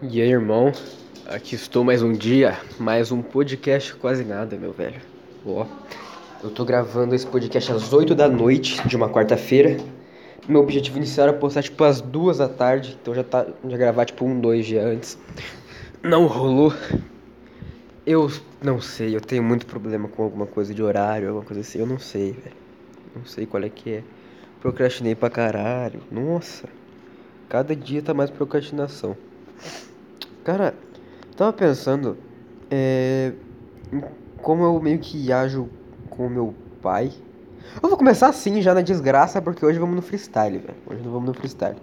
E aí, irmão? Aqui estou mais um dia, mais um podcast quase nada, meu velho. Ó, eu tô gravando esse podcast às 8 da noite de uma quarta-feira. Meu objetivo inicial era postar tipo às duas da tarde, então já tá já gravar tipo um, dois dias antes. Não rolou. Eu não sei, eu tenho muito problema com alguma coisa de horário, alguma coisa assim, eu não sei, velho. Não sei qual é que é. Procrastinei pra caralho. Nossa. Cada dia tá mais procrastinação. Cara, tava pensando é, como eu meio que ajo com o meu pai. Eu vou começar assim já na desgraça, porque hoje vamos no freestyle, velho. Hoje não vamos no freestyle.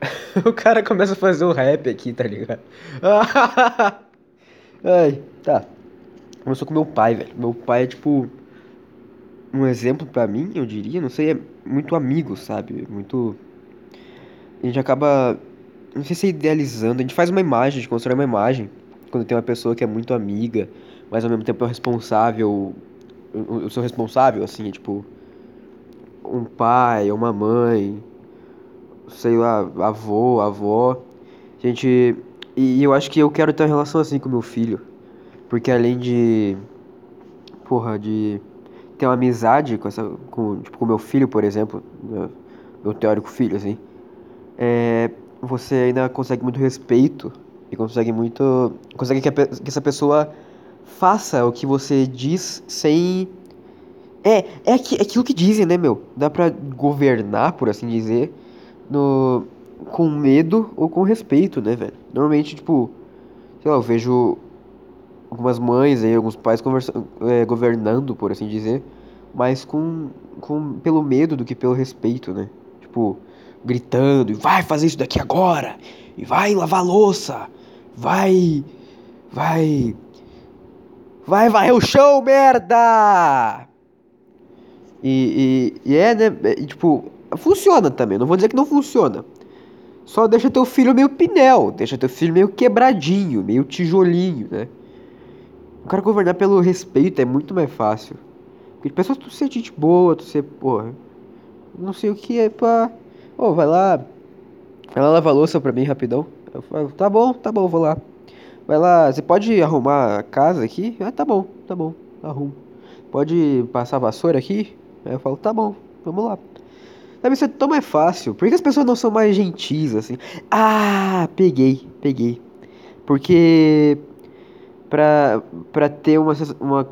o cara começa a fazer um rap aqui, tá ligado? Ai, tá. Começou com meu pai, velho. Meu pai é tipo um exemplo pra mim, eu diria, não sei, é muito amigo, sabe? Muito. A gente acaba. Não sei se é idealizando, a gente faz uma imagem, a gente constrói uma imagem quando tem uma pessoa que é muito amiga, mas ao mesmo tempo é responsável. Eu, sou responsável, assim, tipo. Um pai, uma mãe, sei lá, avô, avó. Gente. E eu acho que eu quero ter uma relação assim com meu filho. Porque além de. Porra, de ter uma amizade com essa. Com, tipo, com meu filho, por exemplo. Meu, meu teórico filho, assim. É, você ainda consegue muito respeito. E consegue muito. Consegue que, a, que essa pessoa faça o que você diz sem. É, é, é aquilo que dizem, né, meu? Dá pra governar, por assim dizer, no, com medo ou com respeito, né, velho? Normalmente, tipo, sei lá, eu vejo algumas mães aí, alguns pais conversando, é, governando, por assim dizer, mas com, com pelo medo do que pelo respeito, né? Tipo, gritando, e vai fazer isso daqui agora, e vai lavar louça, vai, vai, vai varrer o chão, merda! E, e, e é, né, e, tipo, funciona também, não vou dizer que não funciona. Só deixa teu filho meio pinel, deixa teu filho meio quebradinho, meio tijolinho, né? O cara governar pelo respeito é muito mais fácil. Porque pessoas tu ser gente boa, tu ser, porra, não sei o que é pra. Ô, oh, vai lá. Vai lá lavar louça pra mim rapidão. Eu falo, tá bom, tá bom, vou lá. Vai lá, você pode arrumar a casa aqui? Ah, tá bom, tá bom, arrumo. Pode passar a vassoura aqui? Aí eu falo, tá bom, vamos lá. Sabe, isso é tão mais fácil. Por que as pessoas não são mais gentis, assim? Ah, peguei, peguei. Porque pra, pra ter uma, uma.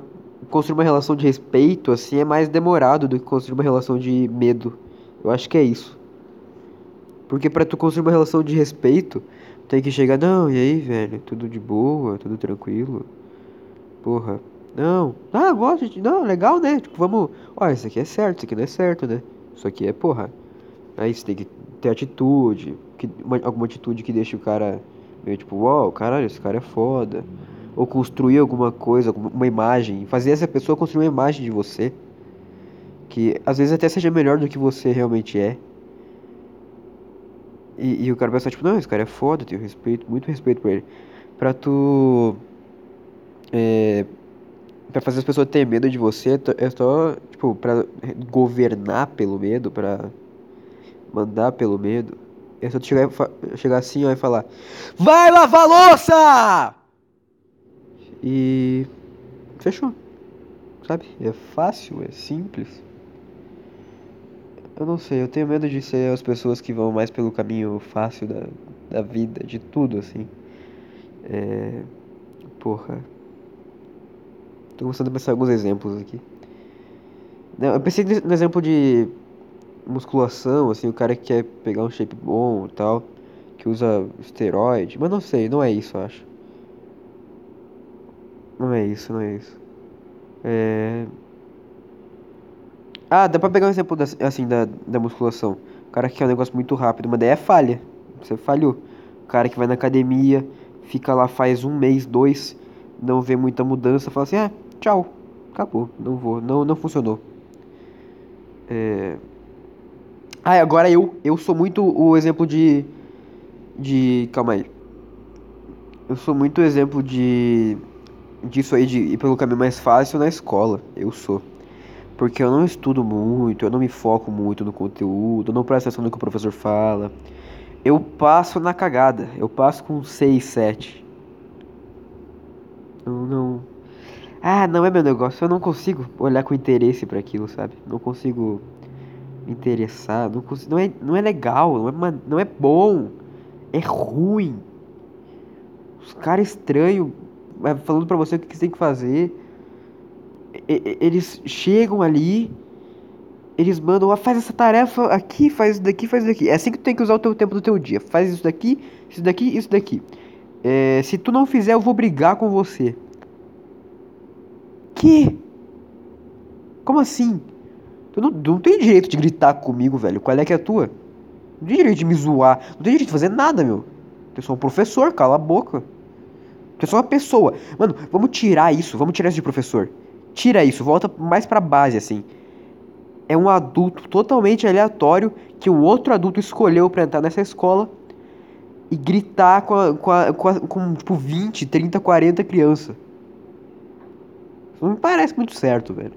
construir uma relação de respeito, assim, é mais demorado do que construir uma relação de medo. Eu acho que é isso. Porque pra tu construir uma relação de respeito, tem que chegar, não, e aí, velho? Tudo de boa, tudo tranquilo. Porra. Não. Ah, gosto de. Não, legal, né? Tipo, vamos. Ó, isso aqui é certo, isso aqui não é certo, né? Isso aqui é, porra. Aí você tem que ter atitude. Que, uma, alguma atitude que deixe o cara meio tipo, uau, caralho, esse cara é foda. Ou construir alguma coisa, uma imagem. Fazer essa pessoa construir uma imagem de você. Que às vezes até seja melhor do que você realmente é. E, e o cara pensar, tipo, não, esse cara é foda, tenho respeito, muito respeito por ele. Pra tu. É, pra fazer as pessoas terem medo de você, é só, tipo, pra governar pelo medo, pra mandar pelo medo. É só tu chegar, chegar assim ó, e falar: Vai lavar louça! E. Fechou. Sabe? É fácil, é simples. Eu não sei, eu tenho medo de ser as pessoas que vão mais pelo caminho fácil da, da vida, de tudo, assim. É. Porra. Tô começando a pensar alguns exemplos aqui. Eu pensei no exemplo de musculação, assim, o cara que quer pegar um shape bom e tal, que usa esteroide, mas não sei, não é isso, eu acho. Não é isso, não é isso. É... Ah, dá pra pegar um exemplo da, assim da, da musculação. O cara que quer um negócio muito rápido, mas daí é falha. Você falhou. O cara que vai na academia, fica lá faz um mês, dois, não vê muita mudança, fala assim, ah, tchau, acabou, não vou, não, não funcionou. É... Ah, agora eu, eu sou muito o exemplo de, de, calma aí. Eu sou muito exemplo de, disso aí, de ir pelo caminho mais fácil na escola, eu sou. Porque eu não estudo muito, eu não me foco muito no conteúdo, eu não presto atenção no que o professor fala. Eu passo na cagada. Eu passo com 6, 7. Eu não. Ah, não é meu negócio. Eu não consigo olhar com interesse para aquilo, sabe? Não consigo me interessar. Não, consigo... não, é, não é legal. Não é, não é bom. É ruim. Os caras estranhos falando pra você o que você tem que fazer. Eles chegam ali eles mandam, ah, faz essa tarefa aqui, faz isso daqui, faz isso daqui. É assim que tu tem que usar o teu tempo do teu dia. Faz isso daqui, isso daqui, isso daqui. É, se tu não fizer, eu vou brigar com você. Que? Como assim? Tu não, tu não tem direito de gritar comigo, velho. Qual é que é a tua? Não tem direito de me zoar. Não tem direito de fazer nada, meu. Tu é só um professor, cala a boca. Tu é só uma pessoa. Mano, vamos tirar isso. Vamos tirar isso de professor. Tira isso, volta mais pra base, assim é um adulto totalmente aleatório que o outro adulto escolheu para entrar nessa escola e gritar com, a, com, a, com, a, com tipo 20, 30, 40 crianças. Não me parece muito certo, velho.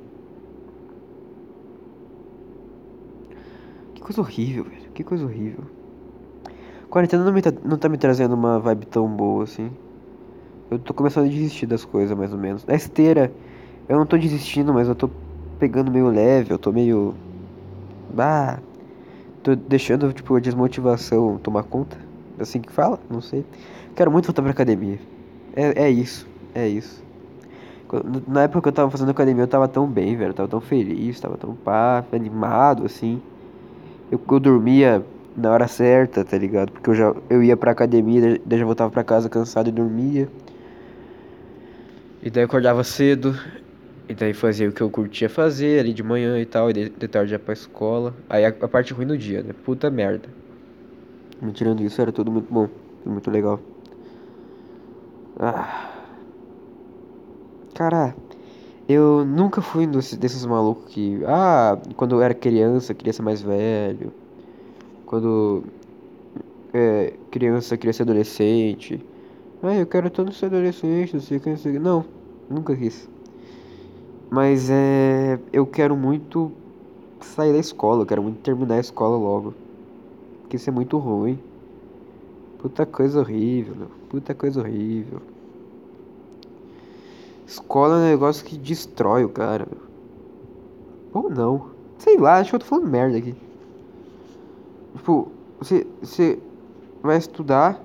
Que coisa horrível, velho. Que coisa horrível. Quarentena não, me tá, não tá me trazendo uma vibe tão boa assim. Eu tô começando a desistir das coisas, mais ou menos. Na esteira, eu não tô desistindo, mas eu tô pegando meio leve, eu tô meio. Bah. Tô deixando, tipo, a desmotivação tomar conta. Assim que fala? Não sei. Quero muito voltar pra academia. É, é isso. É isso. Na época que eu tava fazendo academia, eu tava tão bem, velho. Eu tava tão feliz, tava tão pá, animado, assim. Eu, eu dormia na hora certa, tá ligado? Porque eu já eu ia pra academia, daí já voltava pra casa cansado e dormia. E daí eu acordava cedo, e daí fazia o que eu curtia fazer ali de manhã e tal, e de, de tarde ia pra escola. Aí a, a, parte ruim do dia, né? Puta merda. Me tirando isso, era tudo muito bom, tudo muito legal. Ah. Cara, eu nunca fui um desses, desses malucos que. Ah, quando eu era criança, queria ser mais velho. Quando. É, criança, queria ser adolescente. Ah, eu quero tanto ser adolescente, não sei o que, não nunca quis. Mas é. Eu quero muito sair da escola, eu quero muito terminar a escola logo. Porque isso é muito ruim. Puta coisa horrível, meu. Puta coisa horrível. Escola é um negócio que destrói o cara, meu. Ou não. Sei lá, acho que eu tô falando merda aqui. Tipo, você, você vai estudar.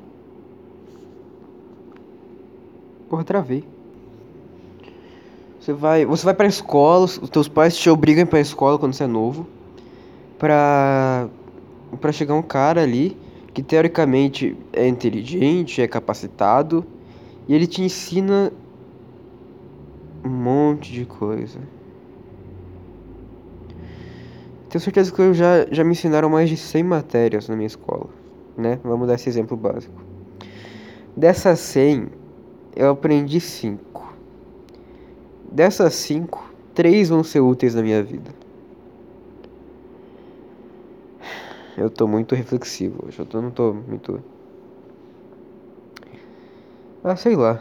Porra, travei. Você vai, você vai pra escola, os teus pais te obrigam a ir pra escola quando você é novo. Pra, pra chegar um cara ali que teoricamente é inteligente, é capacitado. E ele te ensina um monte de coisa. Tenho certeza que eu já, já me ensinaram mais de 100 matérias na minha escola, né? Vamos dar esse exemplo básico. Dessas 100, eu aprendi 5. Dessas cinco, três vão ser úteis na minha vida. Eu tô muito reflexivo hoje. Eu tô, não tô muito. Ah, sei lá.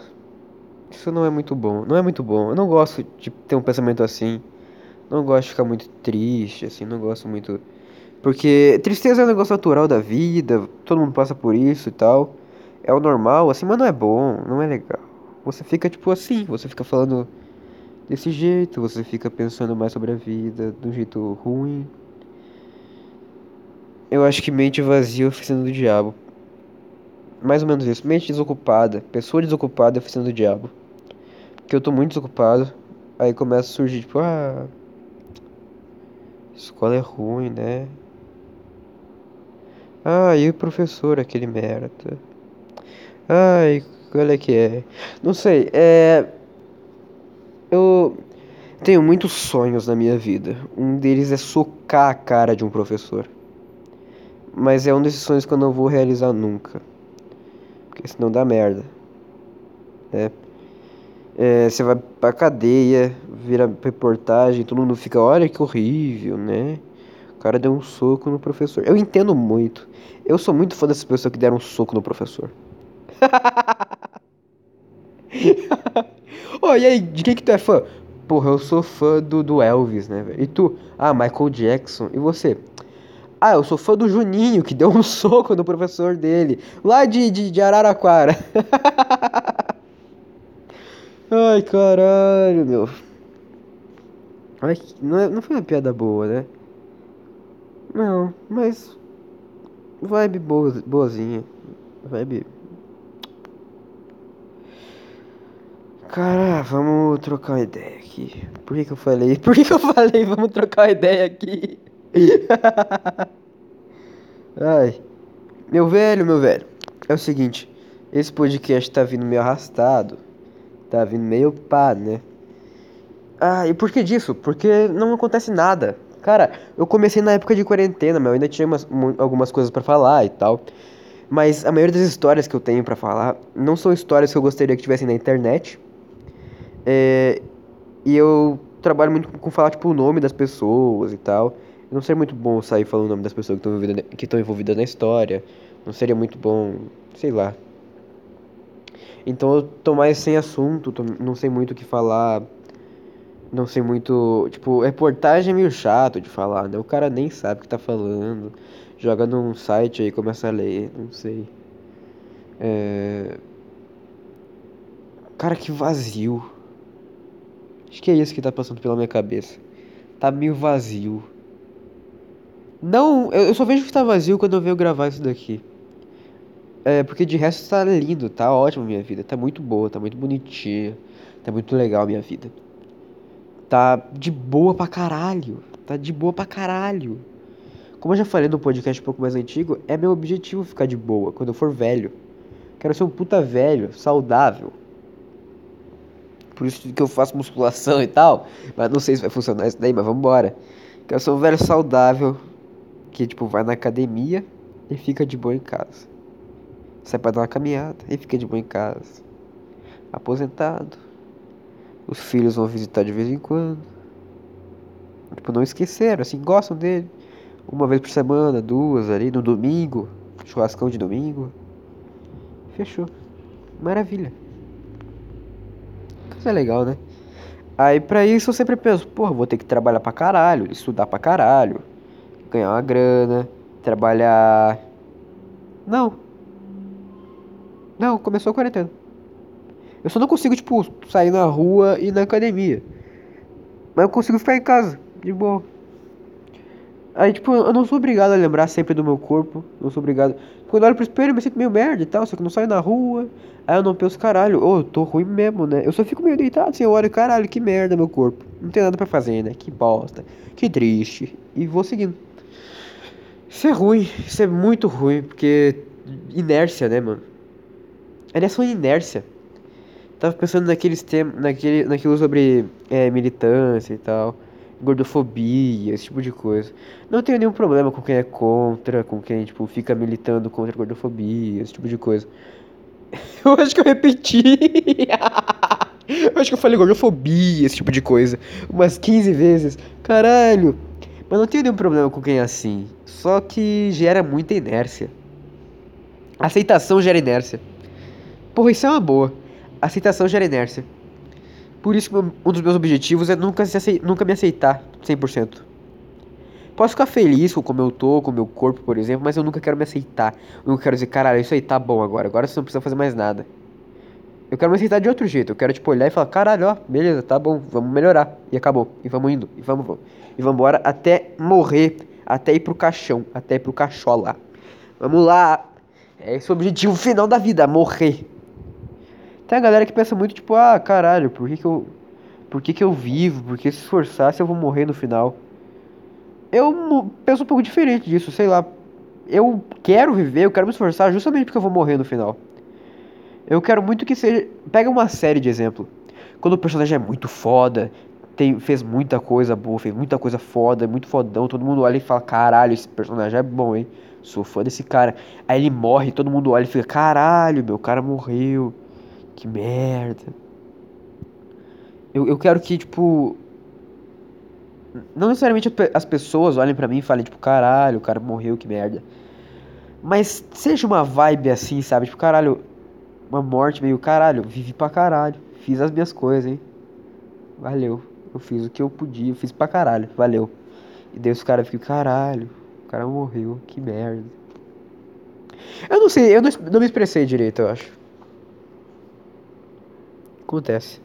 Isso não é muito bom. Não é muito bom. Eu não gosto de ter um pensamento assim. Não gosto de ficar muito triste, assim. Não gosto muito. Porque tristeza é um negócio natural da vida. Todo mundo passa por isso e tal. É o normal, assim, mas não é bom. Não é legal. Você fica tipo assim. Você fica falando desse jeito, você fica pensando mais sobre a vida de um jeito ruim. Eu acho que mente vazia é oficina do diabo. Mais ou menos isso. Mente desocupada, pessoa desocupada é oficina do diabo. Porque eu tô muito desocupado. Aí começa a surgir, tipo, ah. Escola é ruim, né? Ah, e o professor, aquele merda. Ai, qual é que é? Não sei, é. Eu tenho muitos sonhos na minha vida. Um deles é socar a cara de um professor. Mas é um desses sonhos que eu não vou realizar nunca. Porque senão dá merda. Né? É, você vai pra cadeia, vira reportagem, todo mundo fica, olha que horrível, né? O cara deu um soco no professor. Eu entendo muito. Eu sou muito fã dessas pessoas que deram um soco no professor. oh, e aí, de quem que tu é fã? Porra, eu sou fã do, do Elvis, né, velho? E tu? Ah, Michael Jackson. E você? Ah, eu sou fã do Juninho, que deu um soco no professor dele, lá de, de, de Araraquara. Ai, caralho, meu. Ai, não, é, não foi uma piada boa, né? Não, mas. Vibe boa, boazinha. Vibe. Cara, vamos trocar uma ideia aqui. Por que, que eu falei? Por que, que eu falei vamos trocar uma ideia aqui? Ai. Meu velho, meu velho. É o seguinte. Esse podcast tá vindo meio arrastado. Tá vindo meio pá, né? Ah, e por que disso? Porque não acontece nada. Cara, eu comecei na época de quarentena, mas eu ainda tinha umas, algumas coisas para falar e tal. Mas a maioria das histórias que eu tenho para falar não são histórias que eu gostaria que tivessem na internet. É, e eu trabalho muito com falar, tipo, o nome das pessoas e tal. não seria muito bom sair falando o nome das pessoas que estão envolvidas, envolvidas na história. Não seria muito bom, sei lá. Então eu tô mais sem assunto, tô, não sei muito o que falar. Não sei muito. Tipo, reportagem é meio chato de falar, né? O cara nem sabe o que tá falando. Joga num site aí começa a ler, não sei. É. Cara, que vazio. Acho que é isso que tá passando pela minha cabeça. Tá meio vazio. Não, eu só vejo que tá vazio quando eu venho gravar isso daqui. É, porque de resto tá lindo, tá ótimo minha vida. Tá muito boa, tá muito bonitinha. Tá muito legal minha vida. Tá de boa pra caralho. Tá de boa pra caralho. Como eu já falei no podcast um pouco mais antigo, é meu objetivo ficar de boa quando eu for velho. Quero ser um puta velho, saudável. Por isso que eu faço musculação e tal. Mas não sei se vai funcionar isso daí, mas vambora. Quero ser um velho saudável que, tipo, vai na academia e fica de boa em casa. Sai pra dar uma caminhada e fica de boa em casa. Aposentado. Os filhos vão visitar de vez em quando. Tipo, não esqueceram, assim, gostam dele. Uma vez por semana, duas ali, no domingo. Churrascão de domingo. Fechou. Maravilha. Coisa legal, né? Aí pra isso eu sempre penso, porra, vou ter que trabalhar pra caralho, estudar pra caralho, ganhar uma grana, trabalhar. Não, não, começou a quarentena. Eu só não consigo, tipo, sair na rua e na academia. Mas eu consigo ficar em casa, de boa. Aí, tipo, eu não sou obrigado a lembrar sempre do meu corpo. Não sou obrigado. Quando eu olho pro espelho, eu me sinto meio merda e tal. Só que eu não saio na rua. Aí eu não penso, caralho, ô, oh, tô ruim mesmo, né? Eu só fico meio deitado assim, eu olho, caralho, que merda meu corpo. Não tem nada pra fazer, né? Que bosta. Que triste. E vou seguindo. Isso é ruim. Isso é muito ruim. Porque. Inércia, né, mano? É só inércia. Tava pensando naqueles temas, naquele, naquilo sobre é, militância e tal, gordofobia, esse tipo de coisa. Não tenho nenhum problema com quem é contra, com quem tipo fica militando contra a gordofobia, esse tipo de coisa. Eu acho que eu repeti. eu acho que eu falei gordofobia, esse tipo de coisa, umas 15 vezes. Caralho. Mas não tenho nenhum problema com quem é assim. Só que gera muita inércia. Aceitação gera inércia. Porra, isso é uma boa. Aceitação gera inércia. Por isso um dos meus objetivos é nunca, se nunca me aceitar 100%. Posso ficar feliz com como eu tô, com o meu corpo, por exemplo, mas eu nunca quero me aceitar. Eu nunca quero dizer, caralho, isso aí tá bom agora. Agora você não precisa fazer mais nada. Eu quero me aceitar de outro jeito. Eu quero, tipo, olhar e falar, caralho, ó, beleza, tá bom, vamos melhorar. E acabou. E vamos indo. E vamos, vamos. E vamos embora até morrer. Até ir pro caixão. Até ir pro cachola. Vamos lá. É esse o objetivo final da vida, morrer. Tem a galera que pensa muito, tipo, ah, caralho, por que que eu. Por que que eu vivo? Por que se esforçar se eu vou morrer no final? Eu penso um pouco diferente disso, sei lá. Eu quero viver, eu quero me esforçar justamente porque eu vou morrer no final. Eu quero muito que seja. Pega uma série de exemplo. Quando o personagem é muito foda, tem, fez muita coisa boa, fez muita coisa foda, muito fodão, todo mundo olha e fala: caralho, esse personagem é bom, hein? Sou fã desse cara. Aí ele morre, todo mundo olha e fica: caralho, meu cara morreu. Que merda. Eu, eu quero que, tipo. Não necessariamente as pessoas olhem para mim e falem, tipo, caralho, o cara morreu, que merda. Mas seja uma vibe assim, sabe? Tipo, caralho, uma morte meio, caralho, vivi pra caralho. Fiz as minhas coisas, hein? Valeu. Eu fiz o que eu podia, fiz pra caralho, valeu. E daí os caras ficam, caralho, o cara morreu, que merda. Eu não sei, eu não, não me expressei direito, eu acho. Acontece.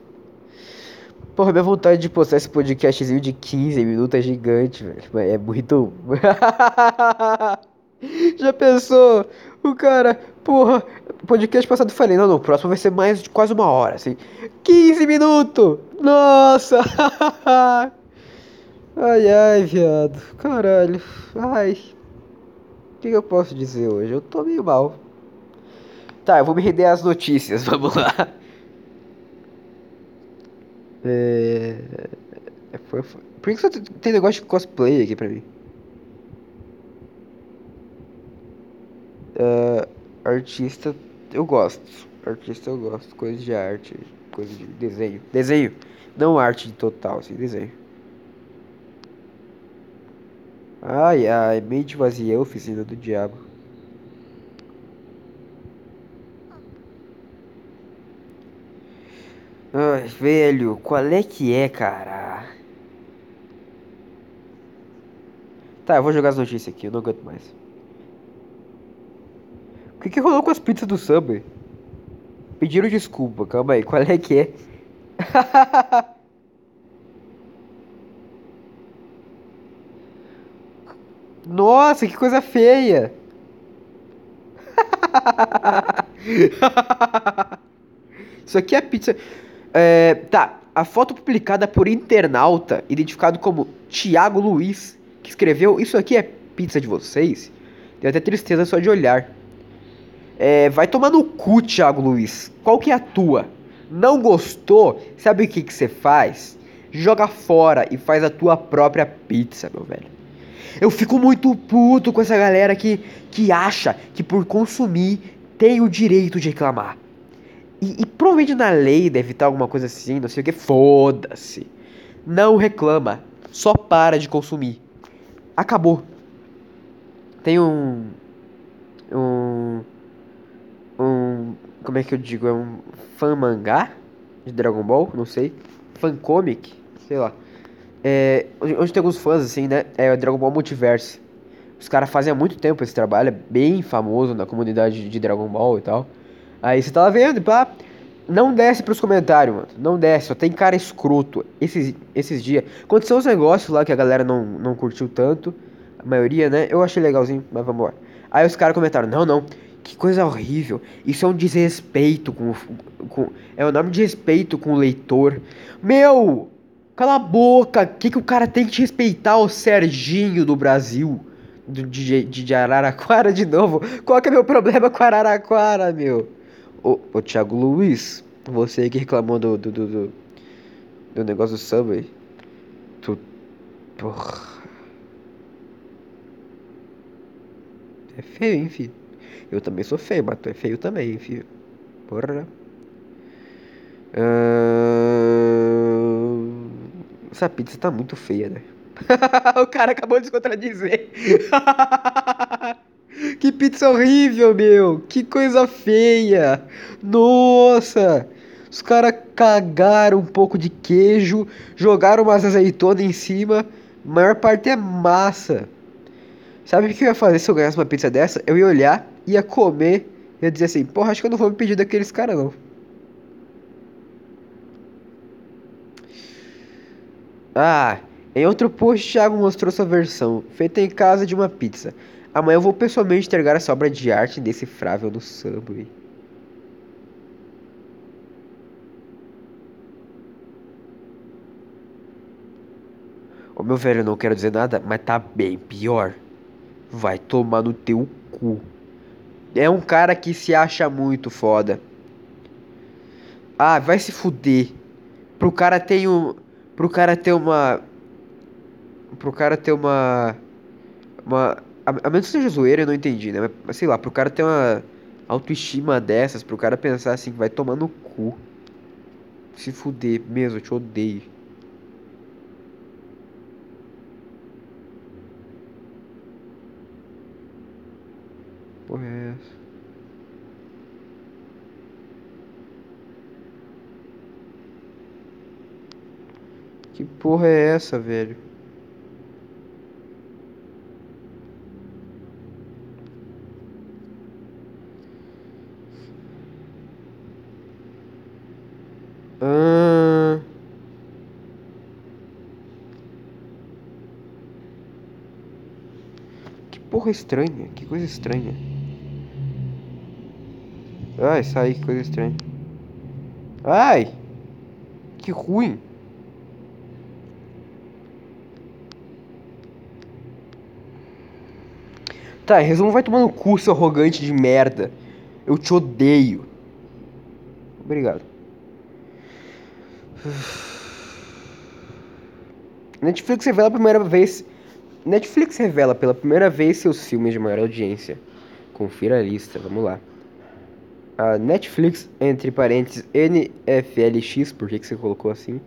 Porra, minha vontade de postar esse podcastzinho de 15 minutos é gigante, velho. É muito. Já pensou? O cara, porra, podcast passado eu falei, não, não, o próximo vai ser mais de quase uma hora, assim. 15 minutos! Nossa! ai, ai, viado. Caralho. Ai. O que eu posso dizer hoje? Eu tô meio mal. Tá, eu vou me render às notícias, vamos lá. É... Foi, foi... Por que só tem negócio de cosplay aqui pra mim? Uh, artista eu gosto. Artista eu gosto. Coisa de arte. Coisa de desenho. Desenho. Não arte total, assim, desenho. Ai ai, mente vazia, oficina do diabo. Ai, velho, qual é que é, cara? Tá, eu vou jogar as notícias aqui, eu não aguento mais. O que, que rolou com as pizzas do Subway? Pediram desculpa, calma aí, qual é que é? Nossa, que coisa feia! Isso aqui é pizza. É, tá, a foto publicada por internauta, identificado como Thiago Luiz, que escreveu: Isso aqui é pizza de vocês? Deu até tristeza só de olhar. É, vai tomar no cu, Thiago Luiz. Qual que é a tua? Não gostou? Sabe o que que você faz? Joga fora e faz a tua própria pizza, meu velho. Eu fico muito puto com essa galera que, que acha que por consumir tem o direito de reclamar. E, e provavelmente na lei deve estar alguma coisa assim, não sei o que. Foda-se. Não reclama. Só para de consumir. Acabou. Tem um. Um um. Como é que eu digo? É um fan mangá de Dragon Ball, não sei. Fan comic, sei lá. É, onde tem alguns fãs, assim, né? É o Dragon Ball Multiverse. Os caras fazem há muito tempo esse trabalho, é bem famoso na comunidade de Dragon Ball e tal. Aí você tava vendo, pá. Não desce pros comentários, mano. Não desce, só tem cara escroto. Esses, esses dias. Aconteceu uns negócios lá que a galera não, não curtiu tanto. A maioria, né? Eu achei legalzinho, mas vamos lá. Aí os caras comentaram: não, não. Que coisa horrível. Isso é um desrespeito com, com. É um nome de respeito com o leitor. Meu! Cala a boca! O que, que o cara tem que te respeitar, o Serginho do Brasil? Do, de, de Araraquara de novo? Qual que é meu problema com Araraquara, meu? Ô, ô Thiago Luiz, você que reclamou do, do, do, do, do negócio do Subway. Tu. Porra. É feio, hein, filho? Eu também sou feio, mas tu é feio também, filho. Porra. Uh... Essa pizza tá muito feia, né? o cara acabou de se contradizer. que pizza horrível, meu. Que coisa feia. Nossa. Os caras cagaram um pouco de queijo, jogaram umas azeitonas em cima. A maior parte é massa. Sabe o que eu ia fazer se eu ganhasse uma pizza dessa? Eu ia olhar ia comer, ia dizer assim, porra, acho que eu não vou me pedir daqueles caras não. Ah, em outro post, Thiago mostrou sua versão, feita em casa de uma pizza. Amanhã eu vou pessoalmente entregar essa obra de arte indecifrável no Subway. Ô meu velho, não quero dizer nada, mas tá bem pior. Vai tomar no teu cu. É um cara que se acha muito foda. Ah, vai se fuder. Pro cara ter um. Pro cara ter uma. Pro cara ter uma. Uma. A, menos que seja zoeira, eu não entendi, né? Mas sei lá, pro cara ter uma autoestima dessas, pro cara pensar assim, vai tomar no cu. Se fuder mesmo, eu te odeio. porra é essa? Que porra é essa, velho? Que porra estranha. Que coisa estranha. Ai, sai, que coisa estranha. Ai! Que ruim. Tá, resumo, vai tomar no cu, seu arrogante de merda. Eu te odeio. Obrigado. Netflix revela a primeira vez. Netflix revela pela primeira vez seus filmes de maior audiência. Confira a lista, vamos lá. A Netflix, entre parênteses, NFLX, por que, que você colocou assim?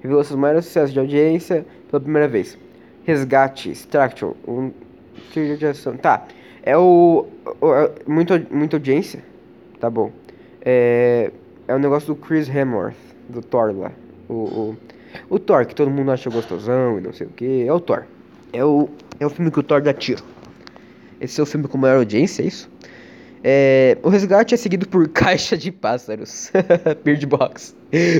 Revelou seus maiores sucessos de audiência pela primeira vez. Resgate, Structure, um trilha de ação. Tá, é o. o é, muito, muita audiência. Tá bom. É, é o negócio do Chris Hemsworth, do Thor lá. O, o, o Thor, que todo mundo acha gostosão e não sei o que. É o Thor. É o, é o filme que o Thor dá tiro. Esse é o filme com maior audiência, é isso? É, o resgate é seguido por Caixa de Pássaros. Bird Box.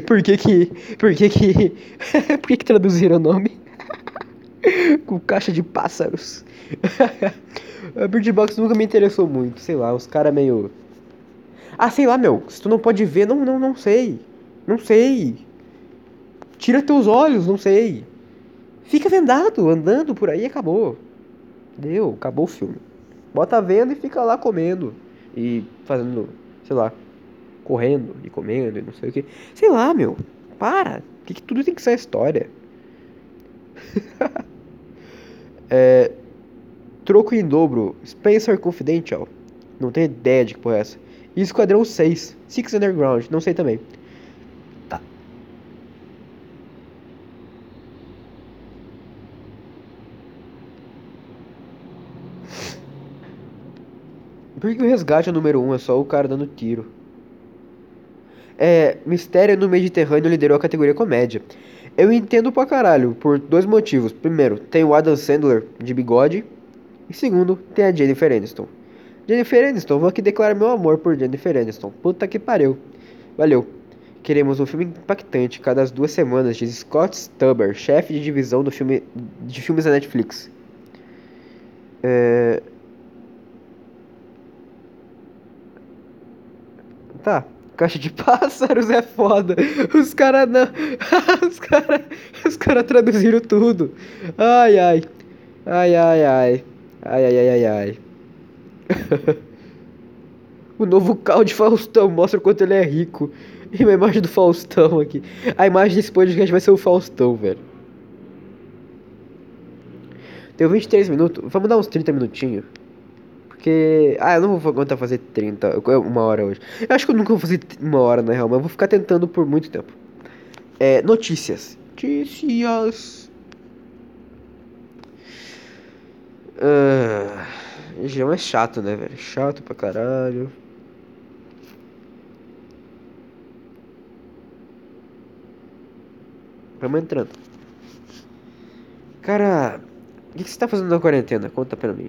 Por que que. Por que que. por que que traduziram o nome? com Caixa de Pássaros. a Bird Box nunca me interessou muito. Sei lá, os caras meio. Ah, sei lá, meu. Se tu não pode ver, não, não, não sei. Não sei. Tira teus olhos, não sei. Fica vendado, andando por aí acabou. Deu, acabou o filme. Bota a venda e fica lá comendo. E fazendo, sei lá, correndo e comendo e não sei o que. Sei lá, meu. Para. Que, que tudo tem que ser história. é, troco em dobro. Spencer Confidential. Não tenho ideia de que porra é essa. E Esquadrão 6. Six Underground. Não sei também. Tá. Por que o resgate é o número 1? Um? É só o cara dando tiro. É, Mistério no Mediterrâneo liderou a categoria comédia. Eu entendo pra caralho, por dois motivos. Primeiro, tem o Adam Sandler de bigode. E segundo, tem a Jennifer Aniston. Jennifer Aniston, vou aqui declarar meu amor por Jennifer Aniston. Puta que pariu. Valeu. Queremos um filme impactante cada duas semanas, diz Scott Stuber, chefe de divisão do filme, de filmes da Netflix. É... Tá. Caixa de pássaros é foda. Os caras não. os caras. Os caras traduziram tudo. Ai, ai. Ai, ai, ai. Ai, ai, ai, ai, ai. o novo carro de Faustão mostra o quanto ele é rico. E uma imagem do Faustão aqui. A imagem desse podcast vai ser o Faustão, velho. Deu 23 minutos. Vamos dar uns 30 minutinhos. Porque. Ah, eu não vou aguentar fazer 30. Uma hora hoje. Eu acho que eu nunca vou fazer uma hora, na real, mas eu vou ficar tentando por muito tempo. É, notícias. Notícias. Ah, João é chato, né, velho? Chato pra caralho. Vamos entrando. Cara, o que, que você tá fazendo na quarentena? Conta pra mim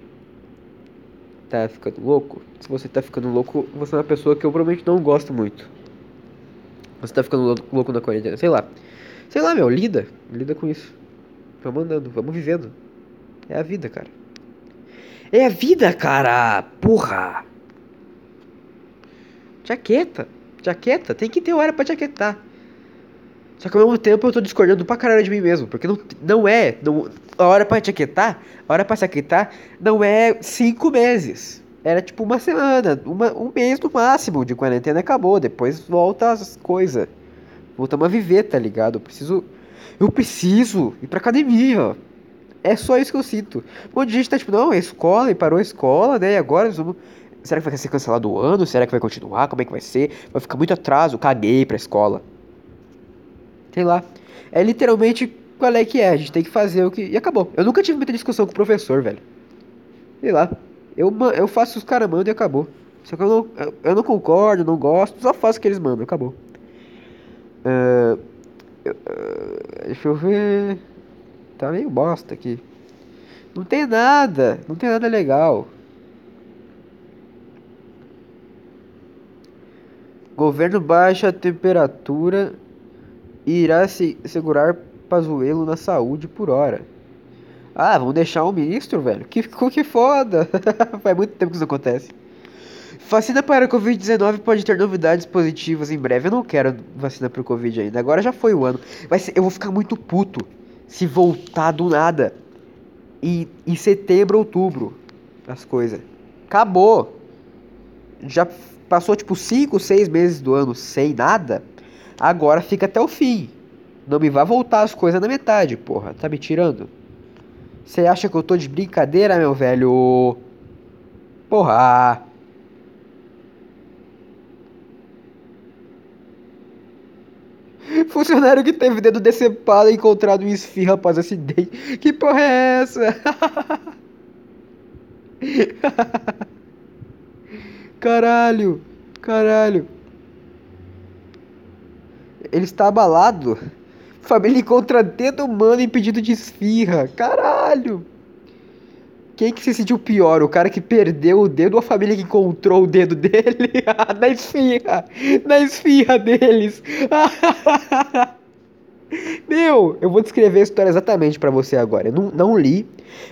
tá ficando louco, se você tá ficando louco, você é uma pessoa que eu provavelmente não gosto muito. Você tá ficando louco na quarentena, sei lá. Sei lá, meu, lida. Lida com isso. Vamos andando, vamos vivendo. É a vida, cara. É a vida, cara! Porra! Jaqueta. Jaqueta. Tem que ter hora pra jaquetar. Só que ao mesmo tempo eu tô discordando pra caralho de mim mesmo. Porque não, não é. Não, a hora pra te aquietar, a hora pra se aquietar não é cinco meses. Era tipo uma semana, uma, um mês no máximo de quarentena acabou. Depois volta as coisas. Voltamos a viver, tá ligado? Eu preciso. Eu preciso ir pra academia. É só isso que eu sinto. Um monte de gente tá tipo, não, é escola e parou a escola, né? E agora vamos. Será que vai ser cancelado o ano? Será que vai continuar? Como é que vai ser? Vai ficar muito atraso. Caguei pra escola. Sei lá. É literalmente qual é que é. A gente tem que fazer o que. E acabou. Eu nunca tive muita discussão com o professor, velho. Sei lá. Eu, eu faço os caras mandam e acabou. Só que eu não, eu, não concordo, não gosto, só faço o que eles mandam, acabou. Uh, uh, deixa eu ver. Tá meio bosta aqui. Não tem nada, não tem nada legal. Governo baixa a temperatura e irá se segurar Pazuello na saúde por hora. Ah, vamos deixar um ministro, velho? Que, que foda! Faz muito tempo que isso acontece. Vacina para Covid-19 pode ter novidades positivas em breve. Eu não quero vacina para o Covid ainda. Agora já foi o ano. Ser, eu vou ficar muito puto se voltar do nada. E em setembro, outubro, as coisas. Acabou. Já passou tipo 5, 6 meses do ano sem nada. Agora fica até o fim. Não me vai voltar as coisas na metade, porra. Tá me tirando? Você acha que eu tô de brincadeira, meu velho? Porra. Funcionário que teve dedo decepado e encontrado em esfirra após acidente. Que porra é essa? Caralho, caralho. Ele está abalado. Família encontra dedo humano impedido de esfirra. Caralho. Quem que se sentiu pior? O cara que perdeu o dedo ou a família que encontrou o dedo dele? na esfirra! Na esfirra deles! Meu, eu vou descrever a história exatamente para você agora. Eu não, não li,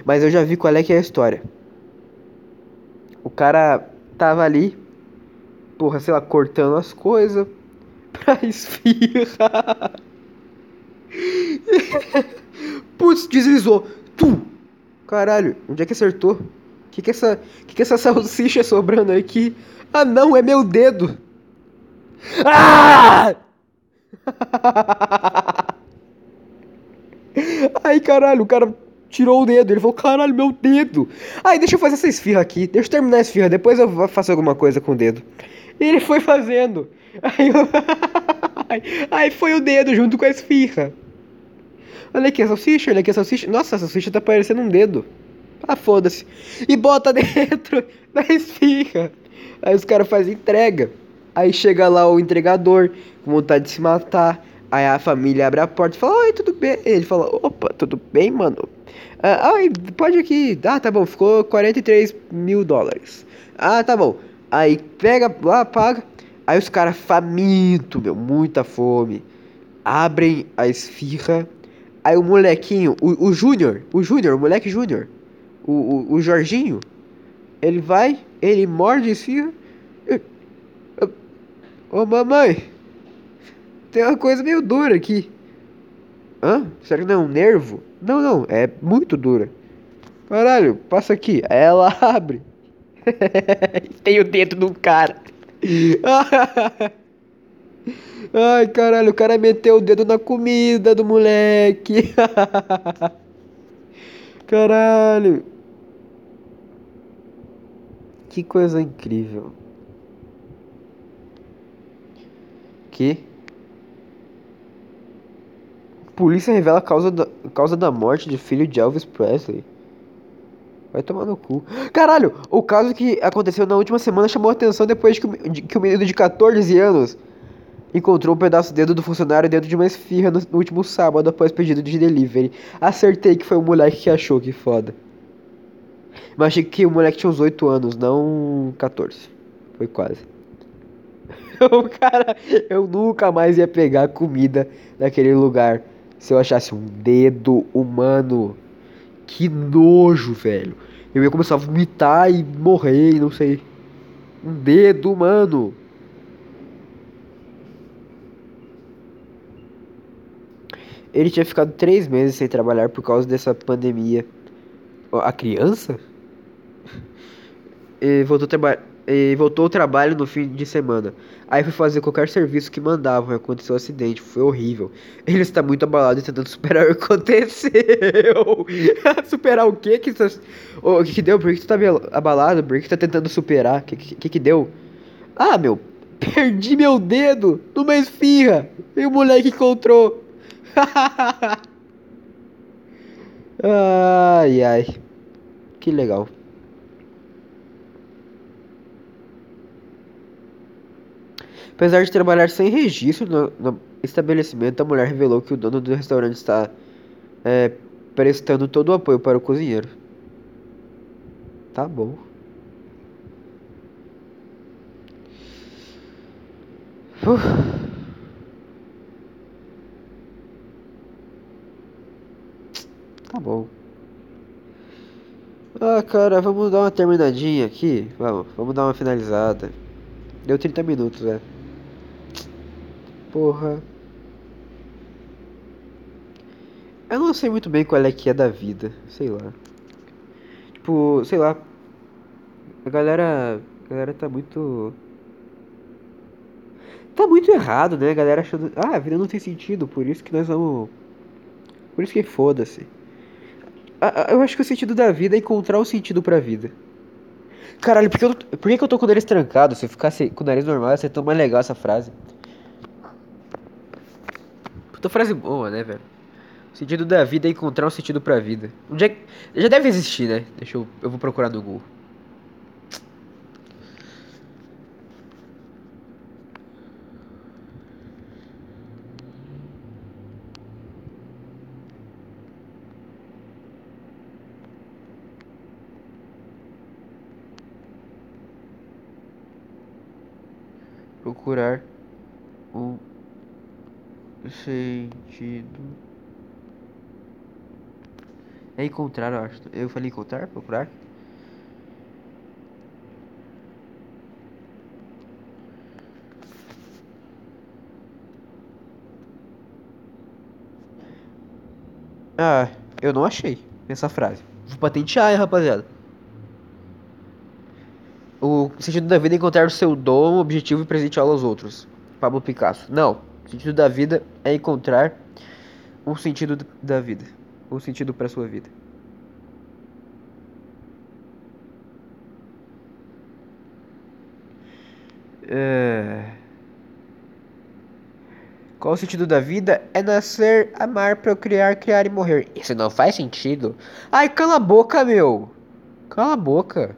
mas eu já vi qual é que é a história. O cara tava ali, porra, sei lá, cortando as coisas pra esfirra. Putz, deslizou. Tu! Caralho, onde é que acertou? Que que é essa, que que essa salsicha sobrando aqui? Ah, não, é meu dedo. Ah! Ai, caralho, o cara tirou o dedo. Ele falou, caralho, meu dedo. Ai, deixa eu fazer essa esfirra aqui. Deixa eu terminar a esfirra, depois eu faço alguma coisa com o dedo. E ele foi fazendo. Aí, eu... Aí foi o dedo junto com a esfirra. Olha aqui a salsicha, olha aqui a salsicha. Nossa, a salsicha tá parecendo um dedo. Ah, foda-se. E bota dentro da esfirra. Aí os caras fazem entrega. Aí chega lá o entregador, com vontade de se matar. Aí a família abre a porta e fala, oi, tudo bem? Ele fala, opa, tudo bem, mano? Ah, ai, pode aqui. Ah, tá bom, ficou 43 mil dólares. Ah, tá bom. Aí pega lá, paga. Aí os caras faminto, meu, muita fome. Abrem a esfirra Aí o molequinho, o, Júnior, o Júnior, o moleque Júnior, o, o, o Jorginho, ele vai, ele morde e esfirra. Ô mamãe, tem uma coisa meio dura aqui. Hã? Será que não é um nervo? Não, não, é muito dura. Caralho, passa aqui. Ela abre. tem o dedo do cara. Ai, caralho, o cara meteu o dedo na comida do moleque. caralho. Que coisa incrível. Que? Polícia revela a causa da, causa da morte de filho de Elvis Presley. Vai tomar no cu. Caralho, o caso que aconteceu na última semana chamou atenção depois que o, de, que o menino de 14 anos Encontrou um pedaço de dedo do funcionário dentro de uma esfirra no, último sábado após pedido de delivery. Acertei que foi o moleque que achou, que foda. Mas achei que o moleque tinha uns 8 anos, não 14. Foi quase. o cara, eu nunca mais ia pegar comida naquele lugar se eu achasse um dedo humano. Que nojo, velho. Eu ia começar a vomitar e morrer, não sei. Um dedo humano. Ele tinha ficado três meses sem trabalhar por causa dessa pandemia. A criança? E voltou, e voltou ao trabalho no fim de semana. Aí foi fazer qualquer serviço que mandavam. Aconteceu um acidente. Foi horrível. Ele está muito abalado e tentando superar o que aconteceu. superar o quê? Que tá... O que, que deu? Por que tu tá abalado? Por que tu tá tentando superar? O que, que que deu? Ah, meu. Perdi meu dedo numa esfirra. E o moleque encontrou. ai, ai. Que legal. Apesar de trabalhar sem registro no, no, estabelecimento, a mulher revelou que o dono do restaurante está é, prestando todo o apoio para o cozinheiro. Tá bom. Uf. Tá bom. Ah, cara, vamos dar uma terminadinha aqui. Vamos, vamos dar uma finalizada. Deu 30 minutos, né? Porra. Eu não sei muito bem qual é que é da vida, sei lá. Tipo, sei lá. A galera. A galera tá muito. Tá muito errado, né? A galera achando. Ah, a vida não tem sentido, por isso que nós vamos. Por isso que foda-se. Eu acho que o sentido da vida é encontrar um sentido pra vida. Caralho, por que eu, por que eu tô com o nariz trancado? Se eu ficasse com o nariz normal, ia ser tão mais legal essa frase. Puta frase boa, né, velho? O sentido da vida é encontrar um sentido pra vida. Onde é. Já deve existir, né? Deixa eu... Eu vou procurar no Google. Procurar sentido. É encontrar, eu acho. Eu falei encontrar? Procurar? Ah, eu não achei essa frase. Vou patentear, hein, rapaziada. O sentido da vida é encontrar o seu dom, objetivo e presenteá-lo aos outros. Pablo Picasso. Não. O sentido da vida é encontrar um sentido da vida. Um sentido para sua vida. É... Qual o sentido da vida? É nascer, amar, procriar, criar e morrer. Isso não faz sentido. Ai, cala a boca, meu. Cala a boca.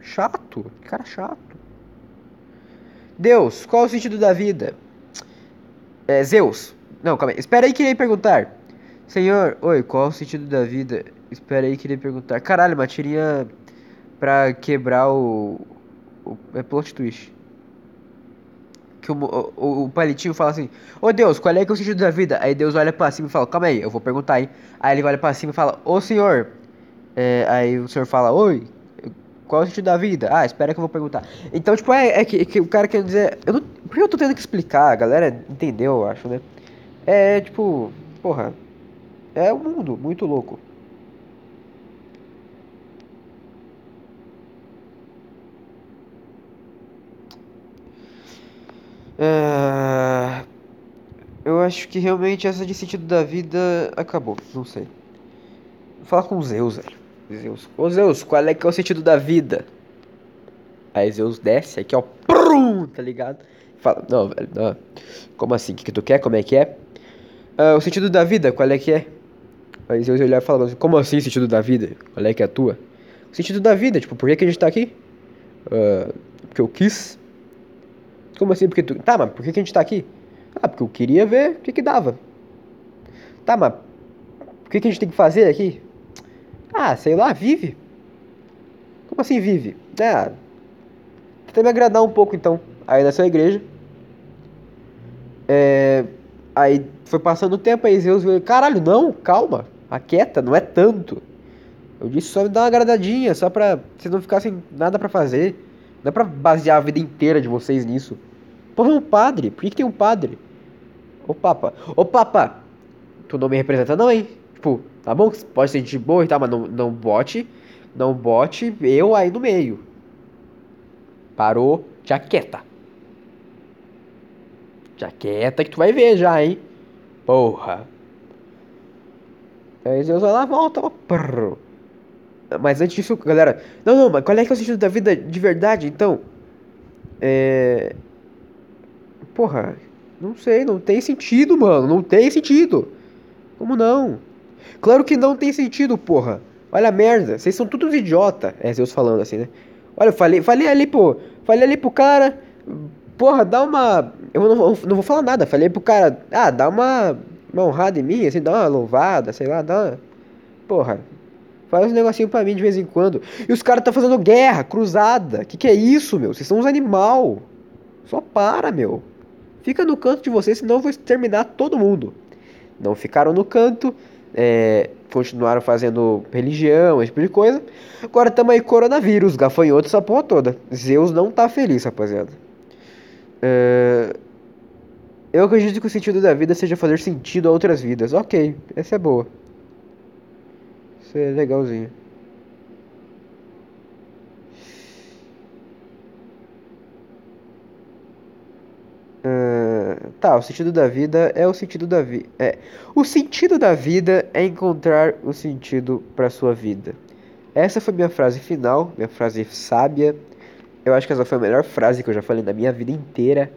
Chato. Cara chato. Deus, qual o sentido da vida? É, Zeus. Não, calma aí. Espera aí que irei perguntar. Senhor, oi, qual o sentido da vida? Espera aí que irei perguntar. Caralho, uma tirinha pra quebrar o... o é plot twist. Que o, o, o palitinho fala assim, Ô Deus, qual é que é o sentido da vida? Aí Deus olha pra cima e fala, calma aí, eu vou perguntar, hein? Aí ele olha pra cima e fala, ô senhor. É, aí o senhor fala, oi, qual é o sentido da vida? Ah, espera que eu vou perguntar. Então, tipo, é, é que, é que o cara quer dizer. Eu não, por que eu tô tendo que explicar? A galera entendeu, eu acho, né? É tipo, porra. É um mundo muito louco. É, eu acho que realmente essa de sentido da vida acabou. Não sei. Vou falar com Zeus, velho. Zeus. Ô Zeus, qual é que é o sentido da vida? Aí Zeus desce aqui, ó. Prum, tá ligado? Fala, não, velho, não. Como assim? O que, que tu quer? Como é que é? Ah, o sentido da vida, qual é que é? Aí Zeus olhar e fala como assim sentido da vida? Qual é que é a tua? O sentido da vida, tipo, por que, que a gente tá aqui? Ah, porque eu quis. Como assim? Porque tu. Tá, mas por que, que a gente tá aqui? Ah, porque eu queria ver o que, que dava. Tá, mas o que, que a gente tem que fazer aqui? Ah, sei lá, vive. Como assim vive? Ah, tenta me agradar um pouco então. Aí nasceu a igreja. É, aí foi passando o tempo, aí Zeus veio, caralho, não, calma, aquieta, não é tanto. Eu disse só me dar uma agradadinha, só pra vocês não ficassem nada pra fazer. Não é pra basear a vida inteira de vocês nisso. Porra, um padre, por que, que tem um padre? Ô papa, ô papa, tu não me representa não, hein? Tipo, tá bom, pode ser gente boa e tal, mas não, não bote, não bote eu aí no meio. Parou. Já quieta que tu vai ver já, hein? Porra. Aí Zeus vai lá, volta, ó. Mas antes disso, galera. Não, não, mas qual é que é o sentido da vida de verdade, então? É. Porra, não sei, não tem sentido, mano. Não tem sentido. Como não? Claro que não tem sentido, porra. Olha a merda, vocês são todos idiota. É Zeus falando assim, né? Olha, eu falei, falei ali, pô. Falei ali pro cara. Porra, dá uma. Eu não, não vou falar nada. Falei pro cara. Ah, dá uma. Uma honrada em mim, assim, dá uma louvada, sei lá, dá uma. Porra. Faz um negocinho pra mim de vez em quando. E os caras tá fazendo guerra, cruzada. Que que é isso, meu? Vocês são uns animal. Só para, meu. Fica no canto de você, senão eu vou exterminar todo mundo. Não ficaram no canto, é, continuaram fazendo religião, esse tipo de coisa. Agora estamos aí coronavírus, gafanhotos, essa porra toda. Zeus não tá feliz, rapaziada. É, eu acredito que o sentido da vida seja fazer sentido a outras vidas. Ok, essa é boa. Isso é legalzinho. Ah, tá, o sentido da vida é o sentido da vida. É, o sentido da vida é encontrar o sentido para sua vida. Essa foi minha frase final, minha frase sábia. Eu acho que essa foi a melhor frase que eu já falei na minha vida inteira.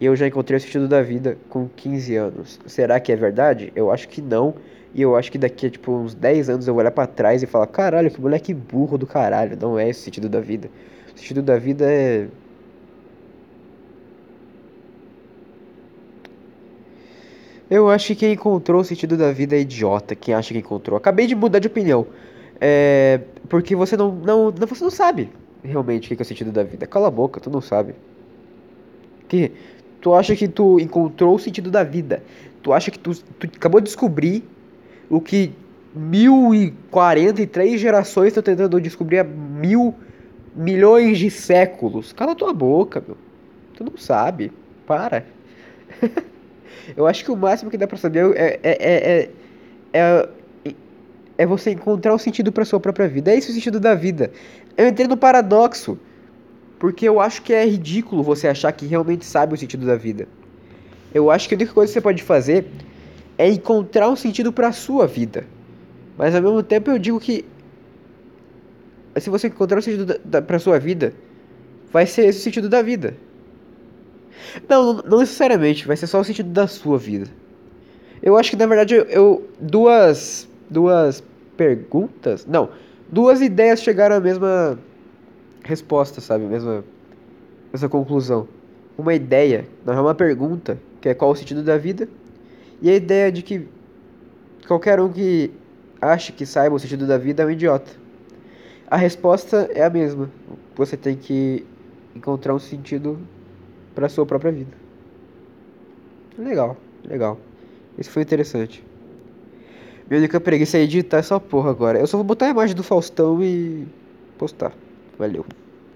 E eu já encontrei o sentido da vida com 15 anos. Será que é verdade? Eu acho que não. E eu acho que daqui a tipo uns 10 anos eu vou olhar para trás e falar: "Caralho, que moleque burro do caralho". Não é esse o sentido da vida. O sentido da vida é Eu acho que encontrou o sentido da vida é idiota, quem acha que encontrou. Acabei de mudar de opinião. É. Porque você não, não, não- você não sabe realmente o que é o sentido da vida. Cala a boca, tu não sabe. Que tu acha que tu encontrou o sentido da vida. Tu acha que tu, tu acabou de descobrir o que mil e quarenta e três gerações estão tentando descobrir há mil milhões de séculos. Cala tua boca, meu. Tu não sabe. Para. Eu acho que o máximo que dá pra saber é, é, é, é, é, é você encontrar o sentido pra sua própria vida. É esse o sentido da vida. Eu entrei no paradoxo. Porque eu acho que é ridículo você achar que realmente sabe o sentido da vida. Eu acho que a única coisa que você pode fazer é encontrar um sentido pra sua vida. Mas ao mesmo tempo eu digo que se você encontrar um sentido pra sua vida, vai ser esse o sentido da vida. Não, não, necessariamente, vai ser só o sentido da sua vida. Eu acho que na verdade eu, eu- duas duas perguntas, não, duas ideias chegaram à mesma resposta, sabe? Mesma mesma conclusão. Uma ideia, não é uma pergunta, que é qual o sentido da vida, e a ideia de que qualquer um que ache que saiba o sentido da vida é um idiota. A resposta é a mesma. Você tem que encontrar um sentido para sua própria vida. Legal, legal. Isso foi interessante. Minha única preguiça é editar essa porra agora. Eu só vou botar a imagem do Faustão e postar. Valeu.